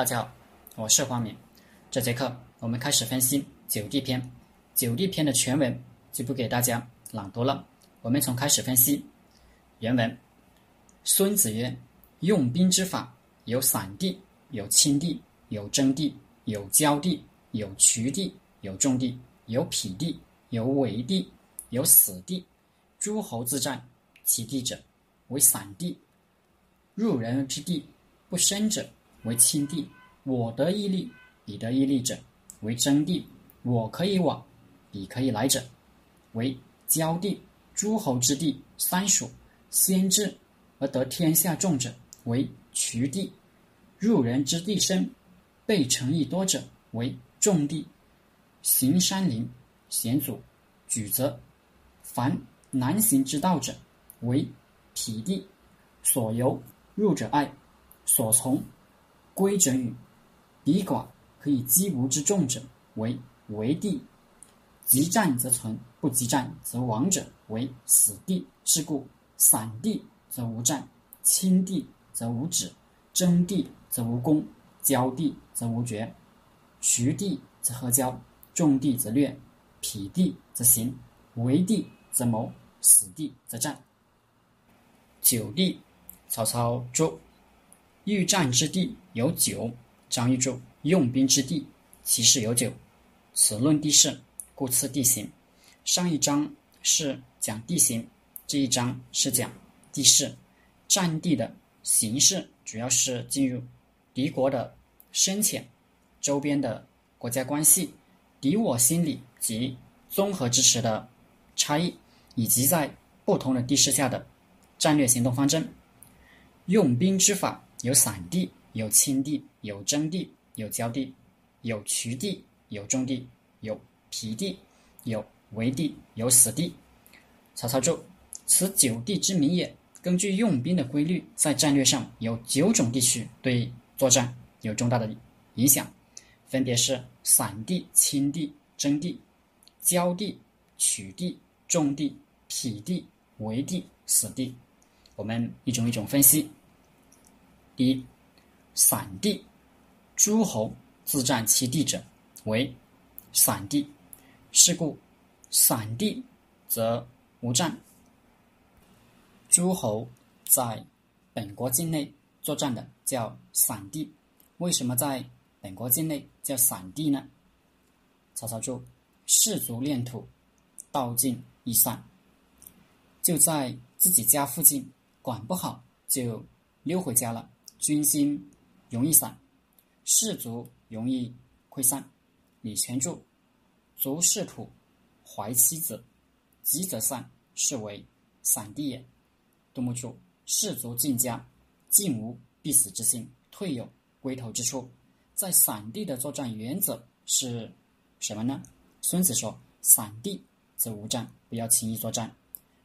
大家好，我是黄敏。这节课我们开始分析《九地篇》。《九地篇》的全文就不给大家朗读了，我们从开始分析原文。孙子曰：“用兵之法，有散地，有轻地，有征地，有交地，有渠地，有重地，有匹地，有围地，有死地。诸侯自战，其地者为散地。入人之地不深者。”为亲地，我得一利，彼得一利者，为争地；我可以往，彼可以来者，为交地。诸侯之地三属，先至而得天下众者，为渠地；入人之地深，被城邑多者，为重地。行山林，险阻，举则凡难行之道者，为匹地。所由入者爱，所从。归者与，彼寡可以击无之众者为为地；急战则存，不急战则亡者为死地。是故散地则无战，轻地则无止，争地则无功，交地则无绝，徐地则合交，众地则略，匹地则行，为地则谋，死地则战。九地，曹操注。欲战之地有九，张玉柱用兵之地其势有九，此论地势，故次地形。上一章是讲地形，这一章是讲地势。战地的形势主要是进入敌国的深浅、周边的国家关系、敌我心理及综合支持的差异，以及在不同的地势下的战略行动方针。用兵之法。有散地，有清地，有征地，有交地，有渠地，有重地，有皮地，有围地，有死地。曹操注：此九地之名也。根据用兵的规律，在战略上有九种地区对作战有重大的影响，分别是散地、清地、征地、交地、渠地、重地、匹地、围地、死地。我们一种一种分析。第一，散地，诸侯自占其地者为散地。是故，散地则无战。诸侯在本国境内作战的叫散地。为什么在本国境内叫散地呢？曹操说：士卒练土，道尽易散。就在自己家附近，管不好就溜回家了。军心容易散，士卒容易溃散。李全柱：卒士土，怀妻子，急则散，是为散地也。杜牧注：士卒进家，尽无必死之心，退有归头之处。在散地的作战原则是什么呢？孙子说：散地则无战，不要轻易作战。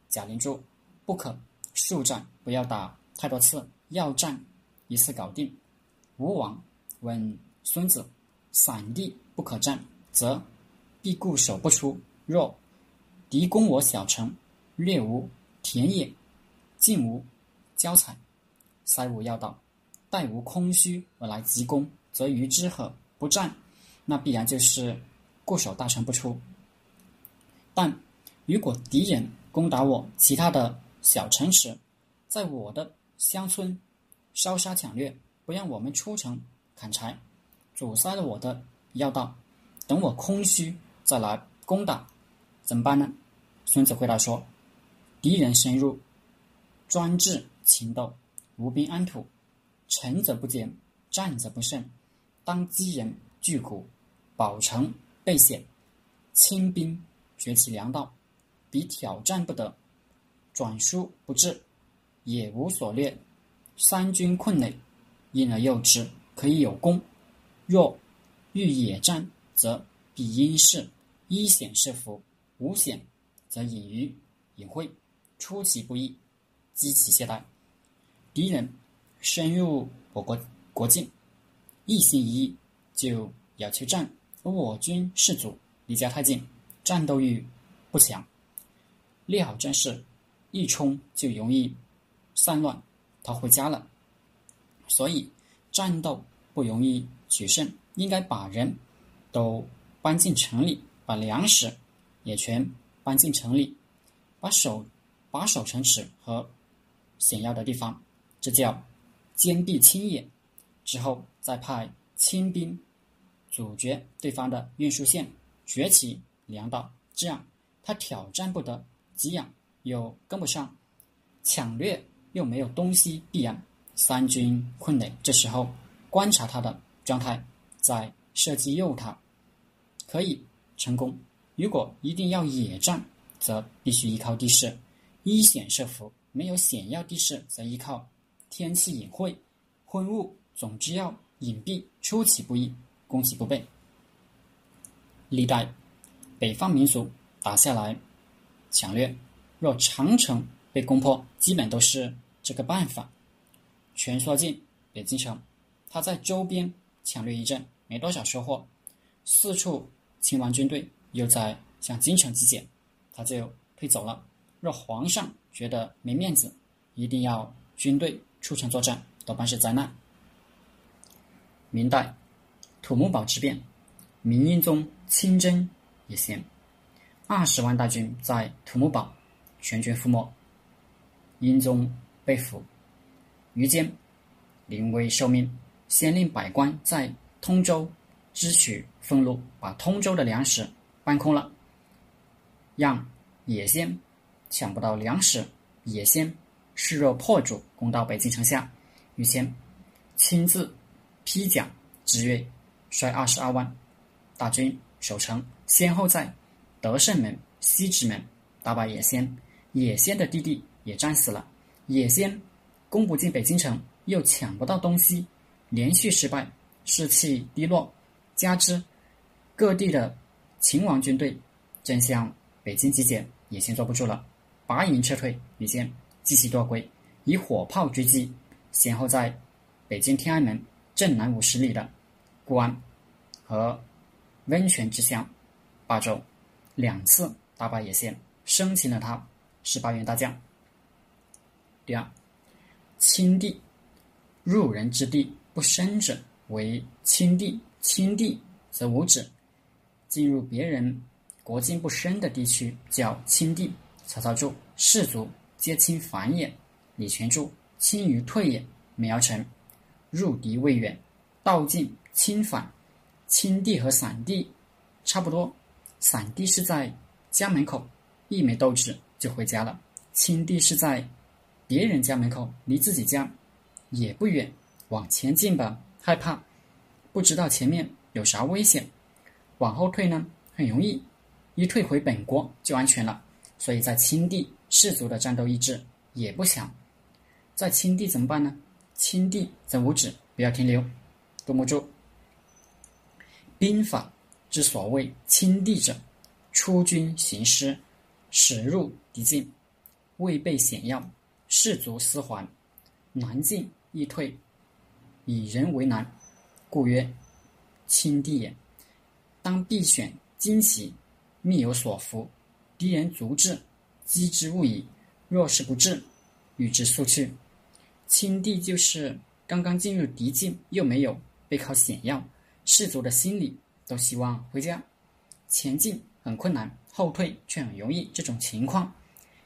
贾玲注：不可速战，不要打太多次，要战。一次搞定。吴王问孙子：“散地不可战，则必固守不出。若敌攻我小城，略无田野，尽无交采，塞无要道，待无空虚而来急攻，则与之何？不战，那必然就是固守大城不出。但如果敌人攻打我其他的小城池，在我的乡村。”烧杀抢掠，不让我们出城砍柴，阻塞了我的要道。等我空虚再来攻打，怎么办呢？孙子回答说：“敌人深入，专制情斗，无兵安土，城则不坚，战则不胜。当击人拒谷，保城备险，清兵绝其粮道，彼挑战不得，转输不至，也无所掠。”三军困累，因而诱之，可以有功；若欲野战，则必因势，一险是福，无险则隐于隐晦，出其不意，击其懈怠。敌人深入我国国境，一心一意就要求战，而我军士卒离家太近，战斗欲不强，列好阵势，一冲就容易散乱。他回家了，所以战斗不容易取胜，应该把人都搬进城里，把粮食也全搬进城里，把守把守城池和险要的地方，这叫坚壁清野。之后再派清兵阻绝对方的运输线，掘起粮道，这样他挑战不得，给养又跟不上，抢掠又没有东西避安，三军困累。这时候观察他的状态，再设计诱他，可以成功。如果一定要野战，则必须依靠地势，依险设伏；没有险要地势，则依靠天气隐晦、昏雾。总之要隐蔽，出其不意，攻其不备。历代北方民族打下来抢掠，若长城被攻破，基本都是这个办法。蜷缩进北京城，他在周边抢掠一阵，没多少收获，四处清完军队，又在向京城集结，他就退走了。若皇上觉得没面子，一定要军队出城作战，多半是灾难。明代土木堡之变，明英宗亲征也行，二十万大军在土木堡全军覆没，英宗被俘。于坚临危受命，先令百官在通州支取俸禄，把通州的粮食搬空了，让野先抢不到粮食。野先势若破竹，攻到北京城下，于谦亲自。披甲执锐，率二十二万大军守城，先后在德胜门、西直门打败野先。野先的弟弟也战死了。野先攻不进北京城，又抢不到东西，连续失败，士气低落。加之各地的秦王军队正向北京集结，野先坐不住了，拔营撤退。野先继续夺归，以火炮追击，先后在北京天安门。镇南五十里的固安和温泉之乡霸州，两次打败野先，生擒了他十八员大将。第二，亲地入人之地不深者为亲地，亲地则无止。进入别人国境不深的地区叫亲地。曹操注：士卒皆亲反也。李全注：亲于退也。梅尧臣。入敌未远，道尽侵反，亲地和散地差不多。散地是在家门口，一没斗志就回家了；亲地是在别人家门口，离自己家也不远，往前进吧，害怕，不知道前面有啥危险；往后退呢，很容易，一退回本国就安全了。所以在亲地，士族的战斗意志也不强。在亲地怎么办呢？亲地则无止，不要停留。杜牧注：兵法之所谓亲地者，出军行师，驶入敌境，未备险要，士卒思还，难进易退，以人为难，故曰亲地也。当必选旌旗，密有所伏，敌人足至，击之勿已；若是不至，与之速去。亲地就是刚刚进入敌境，又没有背靠险要，士卒的心里都希望回家。前进很困难，后退却很容易。这种情况，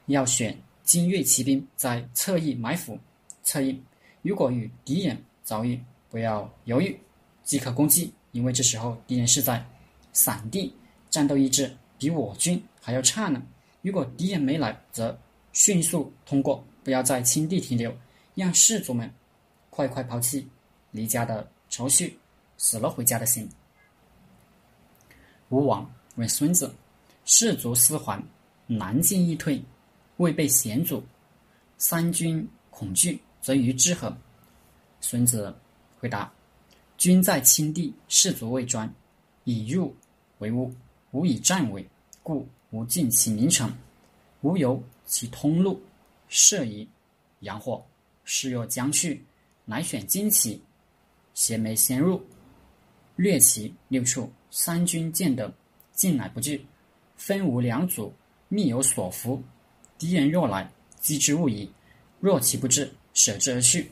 要选精锐骑兵在侧翼埋伏。侧翼如果与敌人遭遇，不要犹豫，即可攻击，因为这时候敌人是在散地，战斗意志比我军还要差呢。如果敌人没来，则迅速通过，不要在亲地停留。让士卒们快快抛弃离家的愁绪，死了回家的心。吴王问孙子：“士卒思还，难进易退，未被险阻，三军恐惧，则与之何？”孙子回答：“君在亲地，士卒未专，以入为屋，无以战为，故无尽其名城，无由其通路，设以阳祸。”势若将去，乃选旌旗，斜眉先入，略其六处。三军见得，进乃不惧，分无两组，密有所伏。敌人若来，击之勿疑；若其不至，舍之而去。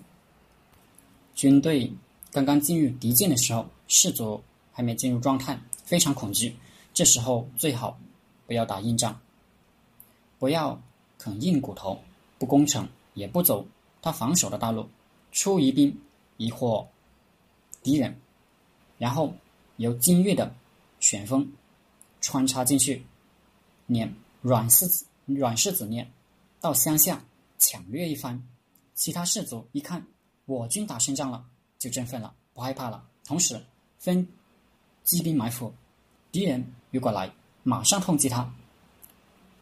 军队刚刚进入敌境的时候，士卒还没进入状态，非常恐惧。这时候最好不要打硬仗，不要啃硬骨头，不攻城，也不走他防守的道路，出疑兵疑惑敌人，然后由精锐的旋风穿插进去，碾软柿子软柿子念到乡下抢掠一番。其他士卒一看我军打胜仗了，就振奋了，不害怕了。同时分机兵埋伏，敌人如果来，马上痛击他；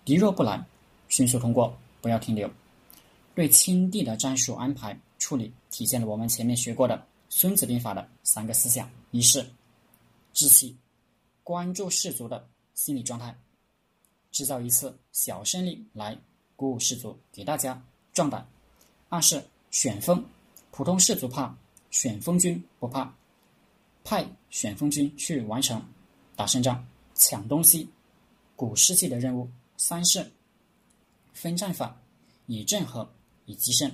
敌若不来，迅速通过，不要停留。对轻敌的战术安排处理，体现了我们前面学过的《孙子兵法》的三个思想：一是志气，关注士卒的心理状态，制造一次小胜利来鼓舞士卒，给大家壮胆。二是旋风，普通士卒怕，旋风军不怕，派旋风军去完成打胜仗、抢东西、鼓士气的任务。三是分战法，以阵合，以击胜，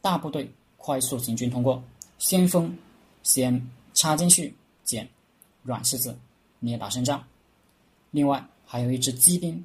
大部队快速行军通过，先锋先插进去捡软柿子，你也打胜仗。另外还有一支机兵